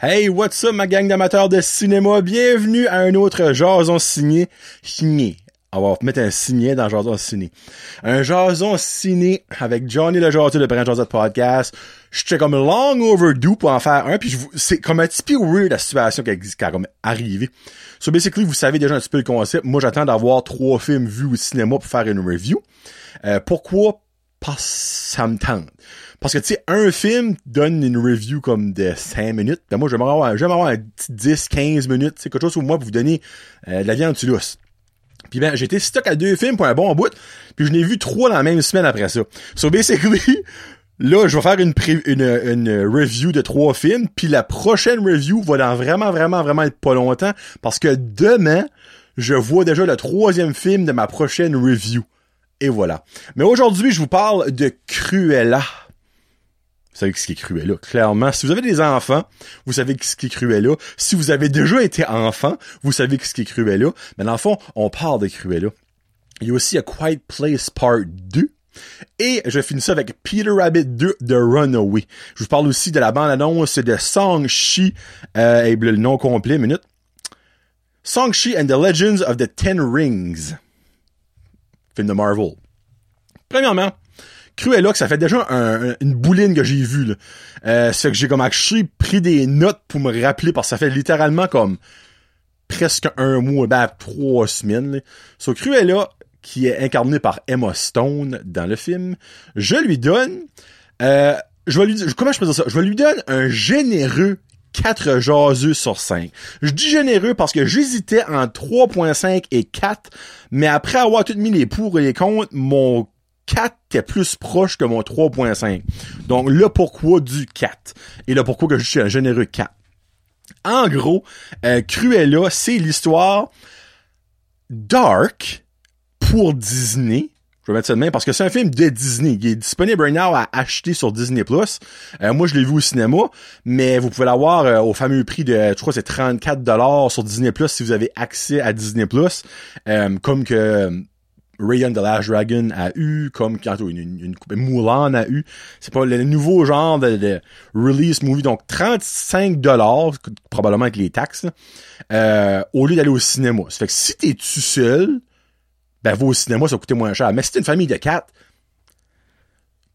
Hey, what's up ma gang d'amateurs de cinéma? Bienvenue à un autre jason signé. Signé. On va mettre un signé dans jason ciné. Un jason ciné avec Johnny le jaseux de Brand Jason Podcast. J'étais comme long overdue pour en faire un, puis c'est comme un petit peu weird la situation qui, qui a comme arrivé. So basically, vous savez déjà un petit peu le concept. Moi, j'attends d'avoir trois films vus au cinéma pour faire une review. Euh, pourquoi? Parce ça me tente. Parce que, tu sais, un film donne une review comme de 5 minutes. Ben moi, j'aimerais avoir, j'aimerais avoir un petit 10, 15 minutes. C'est quelque chose pour moi pour vous donner euh, de la viande l'os. Puis ben, j'étais stock à deux films pour un bon bout. Puis je n'ai vu trois dans la même semaine après ça. So basically, là, je vais faire une, une, une review de trois films. Puis la prochaine review va dans vraiment, vraiment, vraiment être pas longtemps. Parce que demain, je vois déjà le troisième film de ma prochaine review. Et voilà. Mais aujourd'hui, je vous parle de Cruella. Vous savez ce qui est Cruella, clairement. Si vous avez des enfants, vous savez ce qui est Cruella. Si vous avez déjà été enfant, vous savez ce qui est Cruella. Mais dans le fond, on parle de Cruella. Il y a aussi A Quiet Place Part 2. Et je finis ça avec Peter Rabbit 2 de Runaway. Je vous parle aussi de la bande-annonce de Song-Chi, euh, et le nom complet, minute. Song-Chi and the Legends of the Ten Rings. De Marvel. Premièrement, Cruella, que ça fait déjà une bouline que j'ai vue. Là. Euh, c'est que j'ai comme actually pris des notes pour me rappeler, parce que ça fait littéralement comme presque un mois, ben trois semaines. Là. So, Cruella, qui est incarnée par Emma Stone dans le film, je lui donne... Euh, je vais lui comment je peux ça? Je vais lui donner un généreux 4 jaseux sur 5. Je dis généreux parce que j'hésitais entre 3.5 et 4, mais après avoir tout mis les pour et les contre, mon 4 est plus proche que mon 3.5. Donc le pourquoi du 4. Et le pourquoi que je suis un généreux 4. En gros, euh, Cruella, c'est l'histoire dark pour Disney. Je vais mettre ça de main parce que c'est un film de Disney. Il est disponible now à acheter sur Disney+. Euh, moi, je l'ai vu au cinéma, mais vous pouvez l'avoir euh, au fameux prix de, je crois, c'est 34 dollars sur Disney+, si vous avez accès à Disney+. Euh, comme que Rayon the Last Dragon a eu, comme une, une, une, Mulan a eu. C'est pas le nouveau genre de, release movie, donc 35 dollars, probablement avec les taxes, euh, au lieu d'aller au cinéma. Ça fait que si t'es tout seul, ben va au cinéma, ça va coûter moins cher. Mais si t'es une famille de quatre,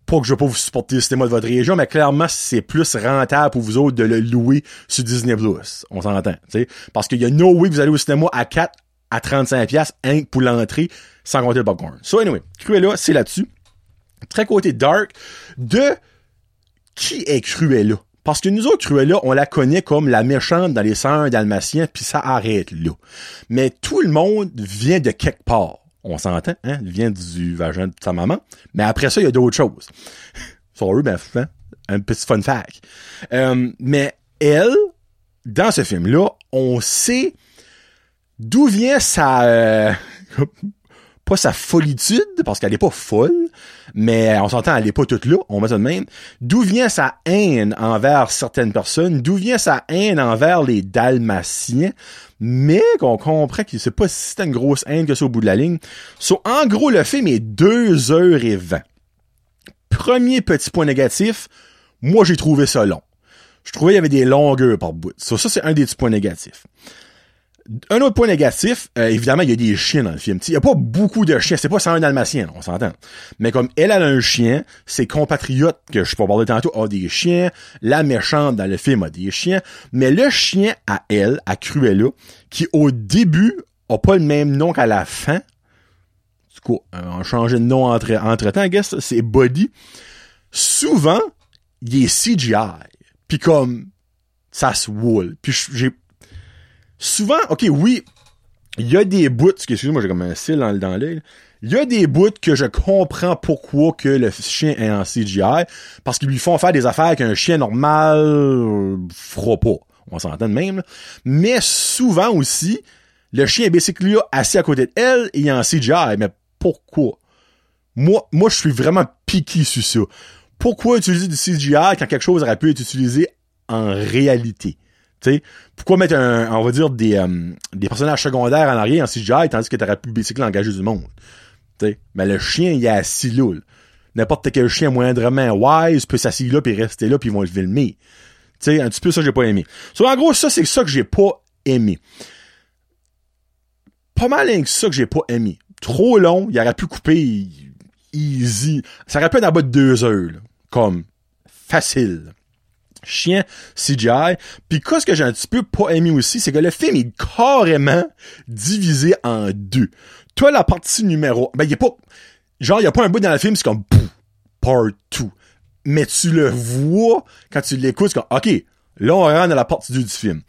pas que je veux pas vous supporter le cinéma de votre région, mais clairement, c'est plus rentable pour vous autres de le louer sur Disney Plus. On s'entend, tu. Parce qu'il y a no way que vous allez au cinéma à 4 à 35 pièces pour l'entrée sans compter le popcorn. So anyway, Cruella, c'est là-dessus. Très côté dark de qui est Cruella? Parce que nous autres, Cruella, on la connaît comme la méchante dans les sœurs dalmatiens, puis ça arrête là. Mais tout le monde vient de quelque part. On s'entend, hein? Vient du vagin de sa maman. Mais après ça, il y a d'autres choses. Sorry, ben, hein? un petit fun fact. Euh, mais elle, dans ce film-là, on sait d'où vient sa... Euh, pas sa folitude, parce qu'elle est pas folle, mais on s'entend, elle est pas toute là, on met ça de même. D'où vient sa haine envers certaines personnes? D'où vient sa haine envers les Dalmatiens? Mais qu'on comprend que c'est pas si une grosse haine que ça au bout de la ligne. So, en gros, le film est 2 heures et 20. Premier petit point négatif, moi j'ai trouvé ça long. Je trouvais qu'il y avait des longueurs par bout. So, ça, c'est un des petits points négatifs. Un autre point négatif, euh, évidemment, il y a des chiens dans le film. Il y a pas beaucoup de chiens. C'est pas sans un dalmatien, on s'entend. Mais comme elle a un chien, ses compatriotes, que je peux parler tantôt, ont des chiens. La méchante dans le film a des chiens. Mais le chien à elle, à Cruella, qui au début a pas le même nom qu'à la fin. Du coup, on a de nom entre, entre temps, I guess, c'est Buddy. Souvent, il est CGI. Puis comme, ça se wool. Puis j'ai souvent, ok, oui, il y a des bouts, excusez-moi, j'ai comme un cil dans, dans l'œil, il y a des bouts que je comprends pourquoi que le chien est en CGI, parce qu'ils lui font faire des affaires qu'un chien normal fera pas. On s'entend de même, Mais souvent aussi, le chien est basically assis à côté d'elle et est en CGI. Mais pourquoi? Moi, moi, je suis vraiment piqué sur ça. Pourquoi utiliser du CGI quand quelque chose aurait pu être utilisé en réalité? Pourquoi mettre un, on euh, des personnages secondaires en arrière en CGI tandis que t'aurais pu basically engager du monde. Mais le chien, il est assis là. N'importe quel chien moindrement wise peut s'asseoir là puis rester là puis ils vont le filmer. Un petit peu ça j'ai pas aimé. En gros, ça, c'est ça que j'ai pas aimé. Pas mal que ça que j'ai pas aimé. Trop long, il aurait pu couper easy. Ça aurait pu être en bas de deux heures. Comme, facile chien CGI. Puis qu'est-ce que j'ai un petit peu pas aimé aussi, c'est que le film est carrément divisé en deux. Toi, la partie numéro... Ben, il a pas... Genre, il a pas un bout dans le film, c'est comme... Part 2. Mais tu le vois quand tu l'écoutes, c'est comme... OK, Là, on rentre dans la partie 2 du film.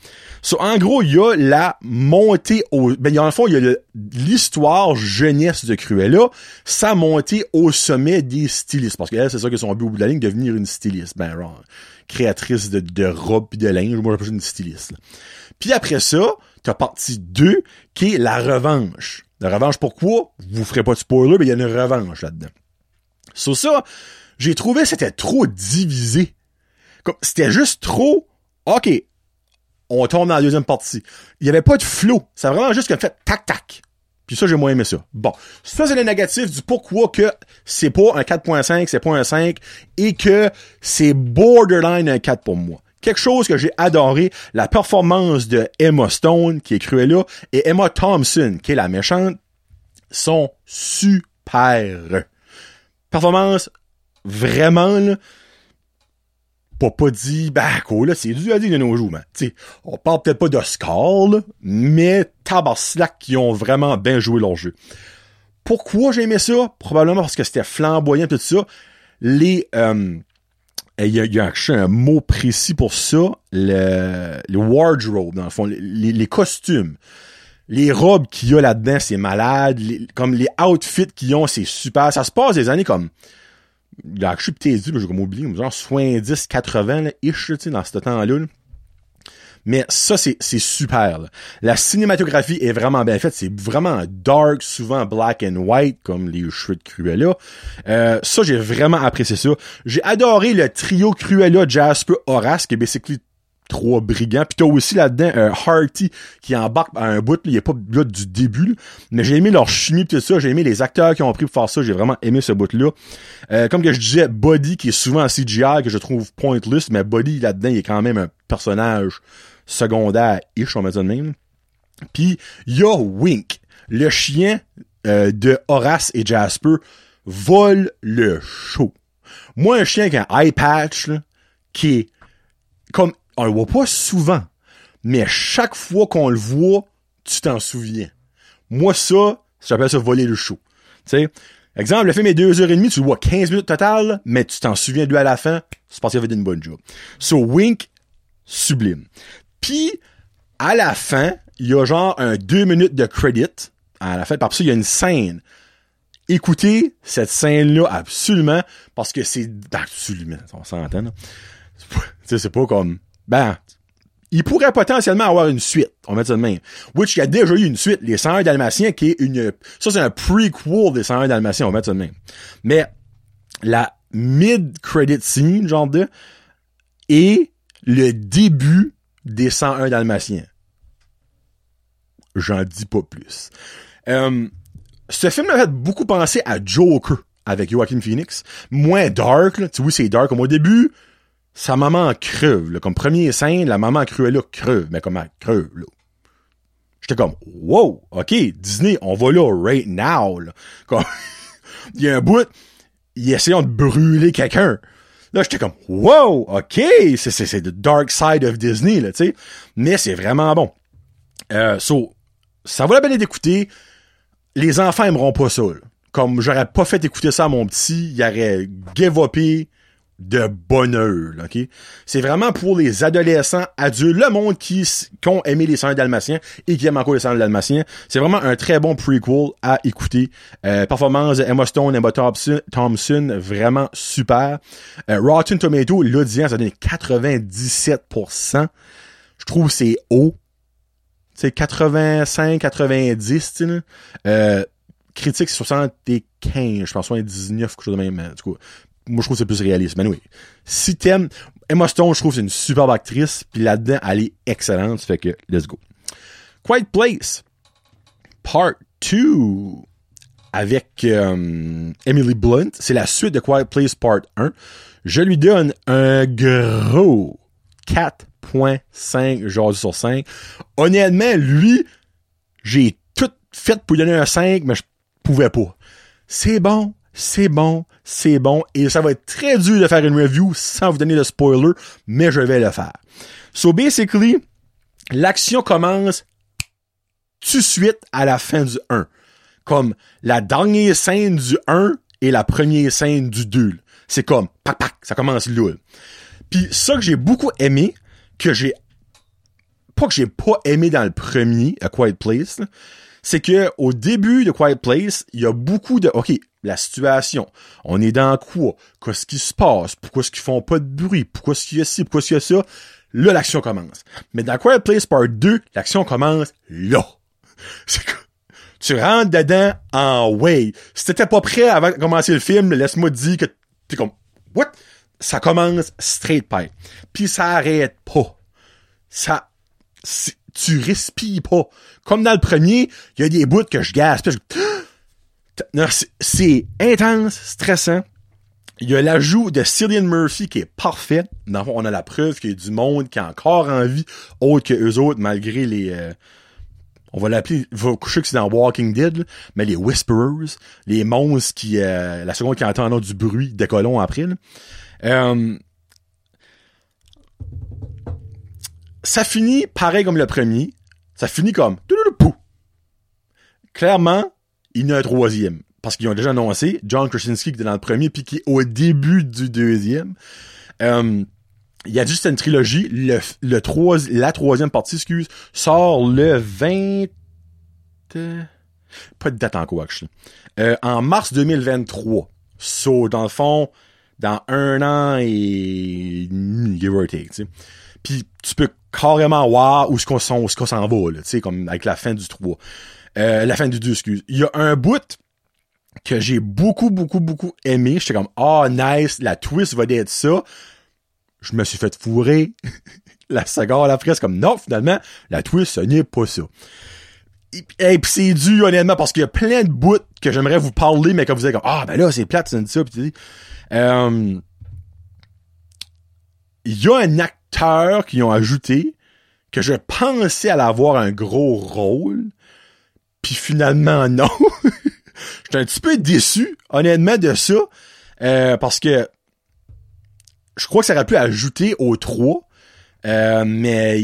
So, en gros, il y a la montée au... Ben, en fond, il y a l'histoire jeunesse de Cruella, sa montée au sommet des stylistes. Parce qu'elle, c'est ça que son but au bout de la ligne, devenir une styliste. Ben, créatrice de, de robes de linge. Moi, j'appelle une styliste. Puis après ça, t'as partie 2, qui est la revanche. La revanche, pourquoi? Vous ferez pas de spoiler, mais il y a une revanche là-dedans. Sur ça, j'ai trouvé c'était trop divisé. C'était juste trop OK, on tombe dans la deuxième partie. Il n'y avait pas de flow. C'est vraiment juste qu'un fait tac-tac. Puis ça, j'ai moins aimé ça. Bon. Ça, c'est le négatif du pourquoi que c'est pas un 4.5, c'est pas un 5, et que c'est borderline un 4 pour moi. Quelque chose que j'ai adoré, la performance de Emma Stone, qui est Cruella, et Emma Thompson, qui est la méchante, sont super. Performance, vraiment, là, pas dit, bah, cool, là, c'est du à dire de nos jours, man. T'sais, on parle peut-être pas d'Oscar, là, mais Tabarslack qui ont vraiment bien joué leur jeu. Pourquoi j'ai aimé ça? Probablement parce que c'était flamboyant, tout ça. Les, euh, il y a, un mot précis pour ça, le, le wardrobe, dans le fond, les, les costumes. Les robes qu'il y a là-dedans, c'est malade. comme les outfits qu'ils ont, c'est super. Ça se passe des années comme je suis peut-être j'ai comme oublié, genre 70, 80, ish, tu dans ce temps-là. Mais ça, c'est, super. La cinématographie est vraiment bien faite. C'est vraiment dark, souvent black and white, comme les cheveux Cruella. Euh, ça, j'ai vraiment apprécié ça. J'ai adoré le trio Cruella, Jasper, Horace, qui est basically trois brigands. Puis t'as aussi là-dedans un Harty qui embarque à un bout, il est pas là du début. Mais j'ai aimé leur chimie tout ça, j'ai aimé les acteurs qui ont pris pour faire ça, j'ai vraiment aimé ce bout-là. Euh, comme que je disais, Buddy qui est souvent en CGI, que je trouve pointless, mais Buddy là-dedans, il est quand même un personnage secondaire-ish, on va dire de même. Puis il Wink, le chien euh, de Horace et Jasper, vole le show. Moi, un chien qui a un eye patch, là, qui est comme on le voit pas souvent, mais chaque fois qu'on le voit, tu t'en souviens. Moi, ça, j'appelle ça voler le show. Tu exemple, le film est deux heures et demie, tu le vois 15 minutes total, mais tu t'en souviens de à la fin, c'est parce qu'il avait une bonne job. So, Wink, sublime. Puis, à la fin, il y a genre un deux minutes de credit à la fin, parce ça, il y a une scène. Écoutez cette scène-là absolument, parce que c'est absolument, on s'entend. C'est pas comme ben, il pourrait potentiellement avoir une suite, on va dire de même. Which, il y a déjà eu une suite, Les 101 Dalmatiens, qui est une, ça c'est un prequel des 101 Dalmatiens, on va dire de même. Mais, la mid-credit scene, genre de, et le début des 101 Dalmatiens. J'en dis pas plus. Euh, ce film m'a fait beaucoup penser à Joker avec Joaquin Phoenix. Moins dark, là. Tu vois, c'est dark. Comme au début, sa maman creuve. Là. Comme premier scène, la maman là creuve. Mais comment creuve, là? J'étais comme, wow, OK, Disney, on va là right now. Là. Comme, il y a un bout, il essayant de brûler quelqu'un. Là, j'étais comme, wow, OK, c'est, c'est, c'est the dark side of Disney, là, tu sais. Mais c'est vraiment bon. Euh, so, ça vaut la peine d'écouter. Les enfants aimeront pas ça. Comme j'aurais pas fait écouter ça à mon petit, il aurait give de bonheur, ok? C'est vraiment pour les adolescents, adultes, le monde qui, qui ont aimé les Seigneurs dalmatiens et qui aiment encore les Seigneurs dalmatiens. C'est vraiment un très bon prequel à écouter. Euh, performance Emma Stone, Emma Thompson, vraiment super. Euh, Rotten Tomato, l'audience a donné 97%. Je trouve c'est haut. C'est 85, 90, tu euh, critique 75, je pense 79, quelque chose de même, tout cas moi je trouve que c'est plus réaliste. Mais oui. Si t'aimes Emma Stone, je trouve que c'est une superbe actrice, puis là-dedans, elle est excellente, fait que let's go. Quiet Place, Part 2, avec euh, Emily Blunt. C'est la suite de Quiet Place Part 1. Je lui donne un gros 4.5 genre sur 5. Honnêtement, lui, j'ai tout fait pour lui donner un 5, mais je pouvais pas. C'est bon, c'est bon, c'est bon, et ça va être très dur de faire une review sans vous donner le spoiler, mais je vais le faire. So basically, l'action commence tout de suite à la fin du 1. Comme la dernière scène du 1 et la première scène du 2. C'est comme, pac, pac, ça commence là. Puis ça que j'ai beaucoup aimé, que j'ai pas que j'ai pas aimé dans le premier, A Quiet Place, c'est que au début de Quiet Place, il y a beaucoup de OK, la situation, on est dans quoi, qu'est-ce qui se passe, pourquoi est-ce qu'ils font pas de bruit, pourquoi est-ce qu'il y a ci, pourquoi est-ce qu'il y a ça, là l'action commence. Mais dans Quiet Place Part 2, l'action commence là. C'est que tu rentres dedans en way. Si t'étais pas prêt avant de commencer le film, laisse-moi te dire que t'es comme what? Ça commence straight pipe. Puis ça arrête pas. Ça tu respires pas. Comme dans le premier, il y a des bouts que je gasse. C'est intense, stressant. Il y a l'ajout de Cillian Murphy qui est parfait. on a la preuve qu'il y a du monde qui a encore envie, autre que eux autres, malgré les... Euh, on va l'appeler, va coucher que c'est dans Walking Dead, mais les Whisperers, les monstres qui... Euh, la seconde qui entend du bruit des colons après. Euh, ça finit pareil comme le premier. Ça finit comme... Clairement, il y a un troisième. Parce qu'ils ont déjà annoncé John Krasinski qui était dans le premier, puis qui est au début du deuxième. Euh, il y a juste une trilogie. Le, le la troisième partie, excuse, sort le 20... Pas de date en quoi, euh, En mars 2023. So, dans le fond, dans un an et give or take, tu. Puis tu peux carrément voir où ce qu'on s'en va, là, tu sais, comme avec la fin du 3. Euh, la fin du 2, excuse. Il y a un bout que j'ai beaucoup, beaucoup, beaucoup aimé. J'étais comme, ah, oh, nice, la twist va être ça. Je me suis fait fourrer. la seconde après, c'est comme, non, finalement, la twist, ce n'est pas ça. Et, puis c'est dû, honnêtement, parce qu'il y a plein de bouts que j'aimerais vous parler, mais que vous êtes comme, ah, ben là, c'est plate, c'est ça, pis euh, il y a un acteur qui ont ajouté que je pensais à avoir un gros rôle, puis finalement, non. J'étais un petit peu déçu, honnêtement, de ça. Euh, parce que je crois que ça aurait pu ajouter au 3. Euh, mais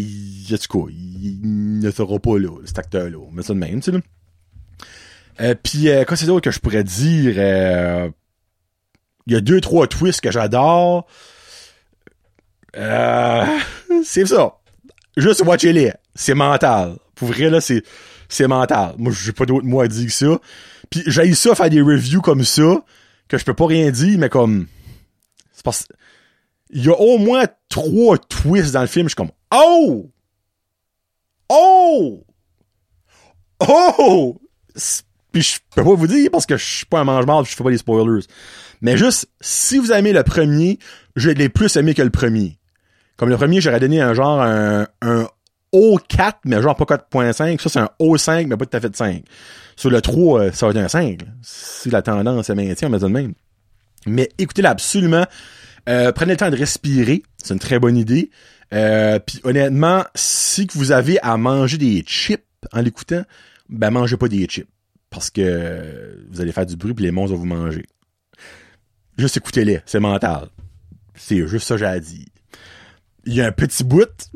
tout cas, il, ne sera pas là, cet acteur-là. On ça de même, tu sais. Euh, puis euh, quoi c'est d'autre que je pourrais dire? Euh, il y a deux, trois twists que j'adore. Euh, c'est ça. Juste watcher-les. C'est mental. Pour vrai, là, c'est c'est mental. Moi, j'ai pas d'autre mot à dire que ça. Puis j'ai ça faire des reviews comme ça, que je peux pas rien dire, mais comme... C'est parce... Il y a au moins trois twists dans le film, je suis comme... Oh! Oh! Oh! Puis je peux pas vous dire parce que je suis pas un mange je fais pas des spoilers. Mais juste, si vous aimez le premier, je l'ai plus aimé que le premier. Comme le premier, j'aurais donné un genre un, un O4, mais genre pas 4.5. Ça, c'est un O5, mais pas tout à fait de 5. Sur le 3, euh, ça va être un 5. Si la tendance est maintient, on met ça de même. Mais écoutez-la absolument. Euh, prenez le temps de respirer. C'est une très bonne idée. Euh, Puis honnêtement, si vous avez à manger des chips en l'écoutant, ben mangez pas des chips. Parce que vous allez faire du bruit puis les monstres vont vous manger. Juste écoutez-les, c'est mental. C'est juste ça que j'ai dire. Il y a un petit bout,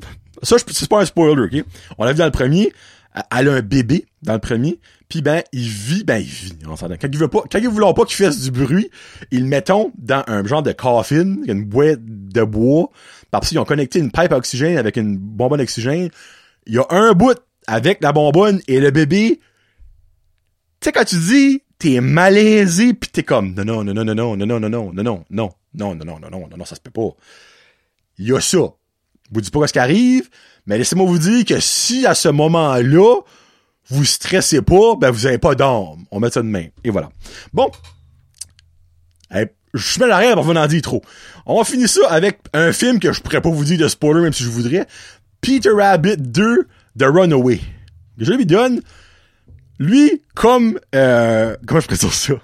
ça, c'est pas un spoiler, OK? On l'a vu dans le premier. Elle a un bébé dans le premier. Puis ben, il vit, ben il vit, on. Quand il veut pas, quand il pas qu'il fasse du bruit, ils le mettons dans un genre de coffin, une boîte de bois. Parce qu'ils ont connecté une pipe à oxygène avec une bonbonne d'oxygène. Il y a un bout avec la bonbonne et le bébé. Tu sais quand tu dis t'es malaisé pis t'es comme non non non non non non non non non non non non non non non non non non non ça se peut pas. Il y a ça. Vous dis pas ce qui arrive, mais laissez-moi vous dire que si à ce moment-là, vous stressez pas, ben vous avez pas d'âme. On met ça de main. Et voilà. Bon. je mal l'arrière pour vous en dire trop. On va finir ça avec un film que je pourrais pas vous dire de spoiler même si je voudrais. Peter Rabbit 2 The Runaway. Je lui donne. Lui, comme euh, comment je présente ça?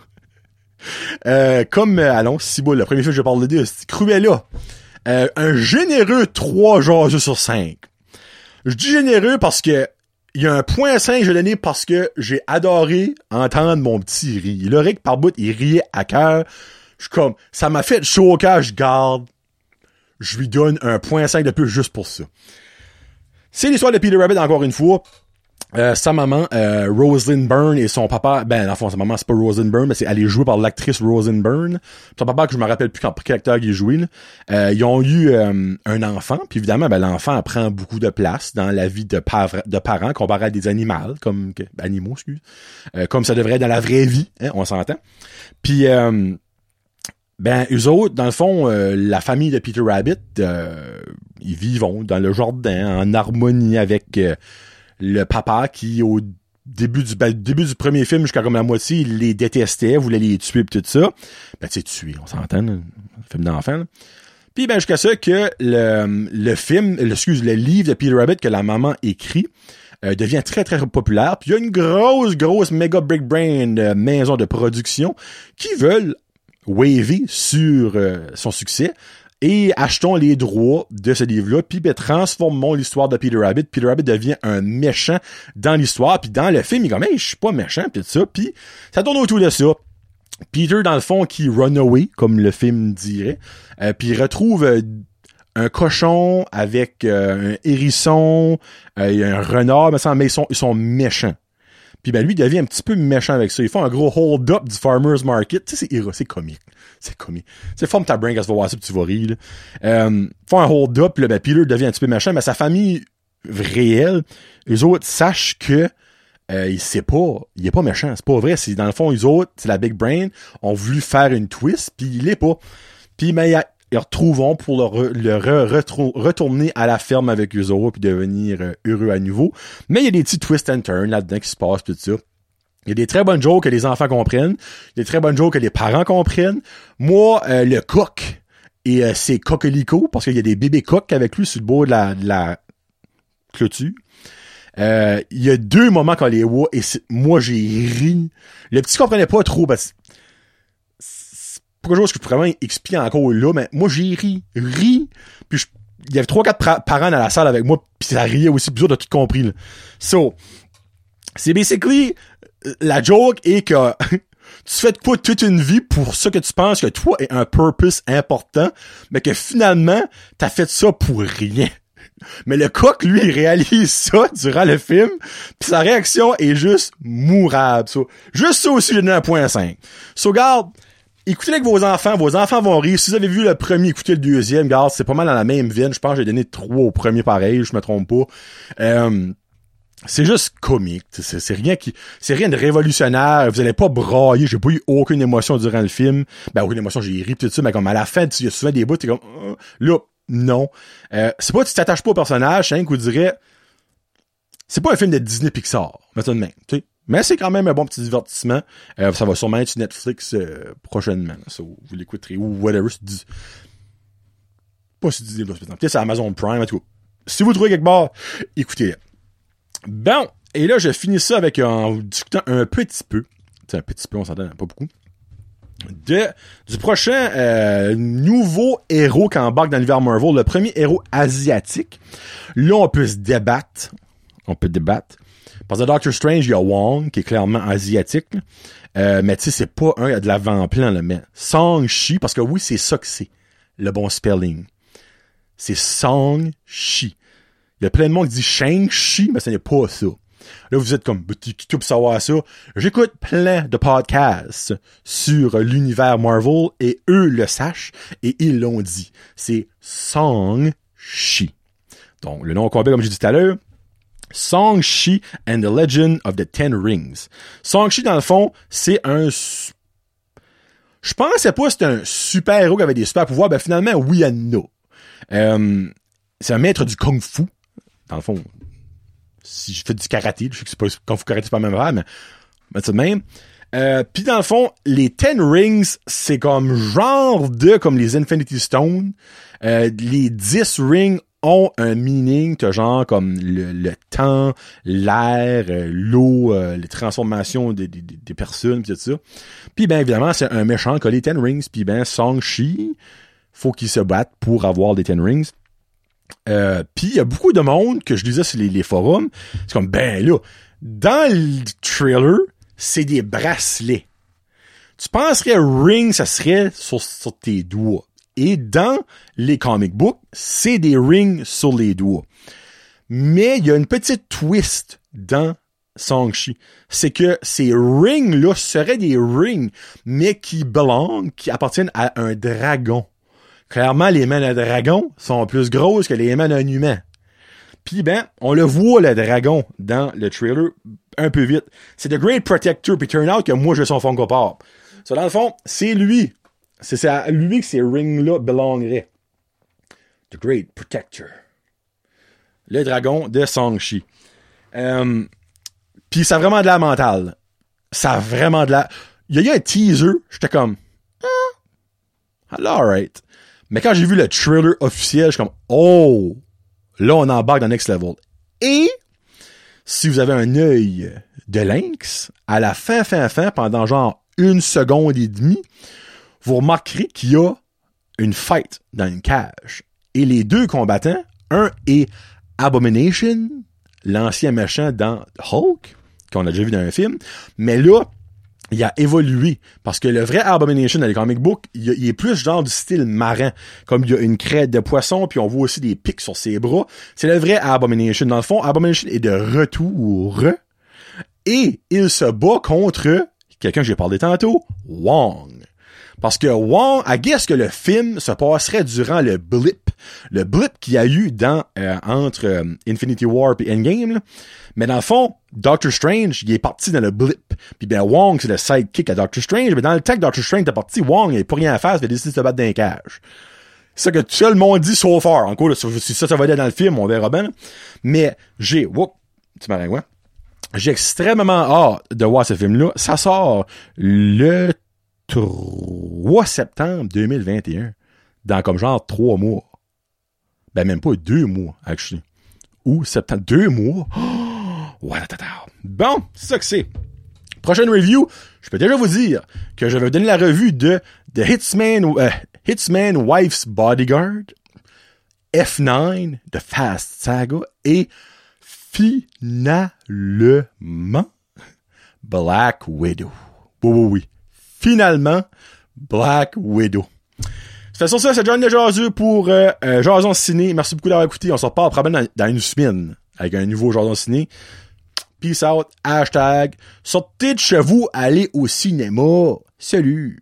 Euh, comme euh, allons, si bon, le premier film que je parle de c'est Cruella. Euh, un généreux 3 jours sur 5. Je dis généreux parce que il y a un point 5 je l'ai parce que j'ai adoré entendre mon petit rire. Le Rick par bout, il riait à cœur. Je suis comme, ça m'a fait chaud au je garde. Je lui donne un point 5 de plus juste pour ça. C'est l'histoire de Peter Rabbit encore une fois. Euh, sa maman, euh, Rosalind Byrne et son papa, ben, en fond, sa maman, c'est pas Rosalind Byrne, mais c'est, elle est jouée par l'actrice Rosalind Byrne. Son papa, que je me rappelle plus quand, quel acteur il est joué, euh, ils ont eu euh, un enfant, puis évidemment, ben, l'enfant prend beaucoup de place dans la vie de, de parents comparé à des animaux, comme, animaux, excuse, comme ça devrait être dans la vraie vie, hein, on s'entend. Puis, ben, eux autres, dans le fond, la famille de Peter Rabbit, ils vivent dans le jardin en harmonie avec le papa qui, au début du ben, début du premier film jusqu'à comme la moitié, il les détestait, voulait les tuer pis tout ça. Ben tu sais, tuer, on s'entend, film d'enfant. Puis ben jusqu'à ça que le, le film, excuse, le livre de Peter Rabbit que la maman écrit euh, devient très très populaire. Puis il y a une grosse grosse méga big brain de maison de production qui veulent waver sur euh, son succès et achetons les droits de ce livre-là, puis ben, transformons l'histoire de Peter Rabbit. Peter Rabbit devient un méchant dans l'histoire, puis dans le film, il est comme, hey, je suis pas méchant, puis ça, puis ça tourne autour de ça. Peter, dans le fond, qui run away, comme le film dirait, euh, puis retrouve euh, un cochon avec euh, un hérisson, euh, un renard, mais ils sont, ils sont méchants. Puis ben lui, il devient un petit peu méchant avec ça. Ils font un gros hold-up du farmer's market. Tu sais, c'est, c'est comique. C'est comique. Tu forme ta brain quand tu vas voir ça, puis tu vas rire. Euh, font un hold-up, là, ben, Peter devient un petit peu méchant, mais sa famille réelle, les autres sachent que euh, il sait pas, il est pas méchant, c'est pas vrai. C'est dans le fond, les autres, c'est la big brain, ont voulu faire une twist, puis il est pas. Puis ben, ils retrouvent pour le, retourner à la ferme avec eux autres puis devenir euh, heureux à nouveau. Mais il y a des petits twists and turns là-dedans qui se passent tout ça. Il y a des très bonnes jokes que les enfants comprennent. Il des très bonnes jokes que les parents comprennent. Moi, euh, le coq et euh, c'est coquelicot parce qu'il y a des bébés coqs avec lui sur le bord de la, clôture. il y a deux moments quand les voit et moi j'ai ri. Le petit comprenait pas trop parce quelque chose que je pourrais vraiment expliquer encore là, mais moi j'ai ri, ri, puis il y avait trois quatre parents dans la salle avec moi, puis ça riait aussi, puis de tout compris. Là. So, c'est basically la joke est que tu fais de quoi toute une vie pour ça que tu penses que toi est un purpose important, mais que finalement t'as fait ça pour rien. Mais le coq, lui, il réalise ça durant le film, puis sa réaction est juste mourable. So, juste ça aussi, j'ai donné un point 5. So, garde, écoutez avec vos enfants, vos enfants vont rire. Si vous avez vu le premier, écoutez le deuxième, regarde, c'est pas mal dans la même veine. Je pense que j'ai donné trois au premier pareil, je me trompe pas. Euh, c'est juste comique, c'est rien qui c'est rien de révolutionnaire, vous allez pas brailler, j'ai pas eu aucune émotion durant le film. Ben aucune émotion, j'ai ri tout ça, mais comme à la fin, il y a souvent des bouts, t'es comme euh, là, non. Euh, c'est pas tu t'attaches pas au personnage, hein, que vous direz c'est pas un film de Disney Pixar, mettons de même, tu sais. Mais c'est quand même un bon petit divertissement. Euh, ça va sûrement être sur Netflix euh, prochainement. Vous l'écouterez ou whatever. Pas si Disney Peut-être c'est Amazon Prime et tout. Si vous trouvez quelque part, écoutez. Bon, et là, je finis ça avec en discutant un petit peu. C'est un petit peu, on s'entend pas beaucoup. De, du prochain euh, nouveau héros qui embarque dans l'univers Marvel, le premier héros asiatique. Là, on peut se débattre. On peut débattre. Parce que Doctor Strange, il y a Wong, qui est clairement asiatique. Euh, mais tu sais, c'est pas un de l'avant-plan, là, mais Song-Chi, parce que oui, c'est ça que c'est, le bon spelling. C'est Song-Chi. Il y a plein de monde qui dit Shang-Chi, mais ce n'est pas ça. Là, vous êtes comme, tu pour savoir ça. J'écoute plein de podcasts sur l'univers Marvel et eux le sachent et ils l'ont dit. C'est Song-Chi. Donc, le nom complet, comme j'ai dit tout à l'heure, Song-Chi and the Legend of the Ten Rings. Song-Chi, dans le fond, c'est un... Je pensais pas que c'était un super héros qui avait des super pouvoirs. Ben finalement, oui et non. Euh, c'est un maître du kung-fu. Dans le fond, si je fais du karaté, je sais que c'est pas kung-fu karaté, c'est pas même vrai, mais, mais de même. Euh, Puis dans le fond, les Ten Rings, c'est comme genre de comme les Infinity Stones. Euh, les 10 rings ont un meaning, t'as genre comme le, temps, l'air, euh, l'eau, euh, les transformations des, des, des personnes, pis tout ça. Puis ben évidemment, c'est un méchant qui a les Ten Rings, puis ben Song-Chi faut qu'ils se battent pour avoir des Ten Rings. Euh, Puis il y a beaucoup de monde que je disais sur les, forums, c'est comme ben là, dans le trailer, c'est des bracelets. Tu penserais ring, ça serait sur, sur tes doigts. Et dans les comic books, c'est des rings sur les doigts. Mais il y a une petite twist dans Song-Chi. C'est que ces rings-là seraient des rings, mais qui belongent, qui appartiennent à un dragon. Clairement, les mains d'un dragon sont plus grosses que les mains d'un humain. Puis ben, on le voit le dragon dans le trailer un peu vite. C'est The Great Protector, puis turn out que moi je suis son Funko Pop. So, dans le fond, c'est lui. C'est à lui que ces rings-là belongeraient. The Great Protector. Le dragon de Song-Chi. Euh, puis ça a vraiment de la mentale. Ça a vraiment de la... Il y a eu un teaser, j'étais comme... Ah, alright. Mais quand j'ai vu le trailer officiel, je suis comme, oh, là, on embarque dans Next Level. Et, si vous avez un œil de lynx, à la fin, fin, fin, pendant genre une seconde et demie, vous remarquerez qu'il y a une fight dans une cage. Et les deux combattants, un est Abomination, l'ancien méchant dans Hulk, qu'on a déjà vu dans un film, mais là, il a évolué. Parce que le vrai Abomination dans les comic books, il, est plus genre du style marin. Comme il y a une crête de poisson, puis on voit aussi des pics sur ses bras. C'est le vrai Abomination. Dans le fond, Abomination est de retour. Et il se bat contre quelqu'un que j'ai parlé tantôt, Wong. Parce que Wong, I guess que le film se passerait durant le blip. Le blip qu'il y a eu dans, euh, entre euh, Infinity War et Endgame. Mais dans le fond, Doctor Strange, il est parti dans le blip. Puis ben Wong, c'est le sidekick à Doctor Strange. Mais dans le temps Doctor Strange est parti, Wong, il n'a pas rien à faire, il a décidé de se battre dans les cages. C'est ça que tout le monde dit so far. En gros, si ça, ça va être dans le film, on verra bien. Mais j'ai, whoop, tu m'as quoi? J'ai extrêmement hâte de voir ce film-là. Ça sort le 3 septembre 2021. Dans comme genre trois mois. Ben même pas deux mois, actually. Ou septembre, deux mois? Oh, bon, c'est ça que c'est. Prochaine review, je peux déjà vous dire que je vais donner la revue de The Hitsman, euh, Wife's Bodyguard, F9, The Fast Saga et finalement Black Widow. Oui, oui, oui finalement Black Widow. C'était sur ça, c'est John de Jazu pour euh, euh, Jason Ciné. Merci beaucoup d'avoir écouté. On se repart probablement dans, une semaine avec un nouveau Jason Ciné. Peace out. Hashtag. Sortez de chez vous, allez au cinéma. Salut.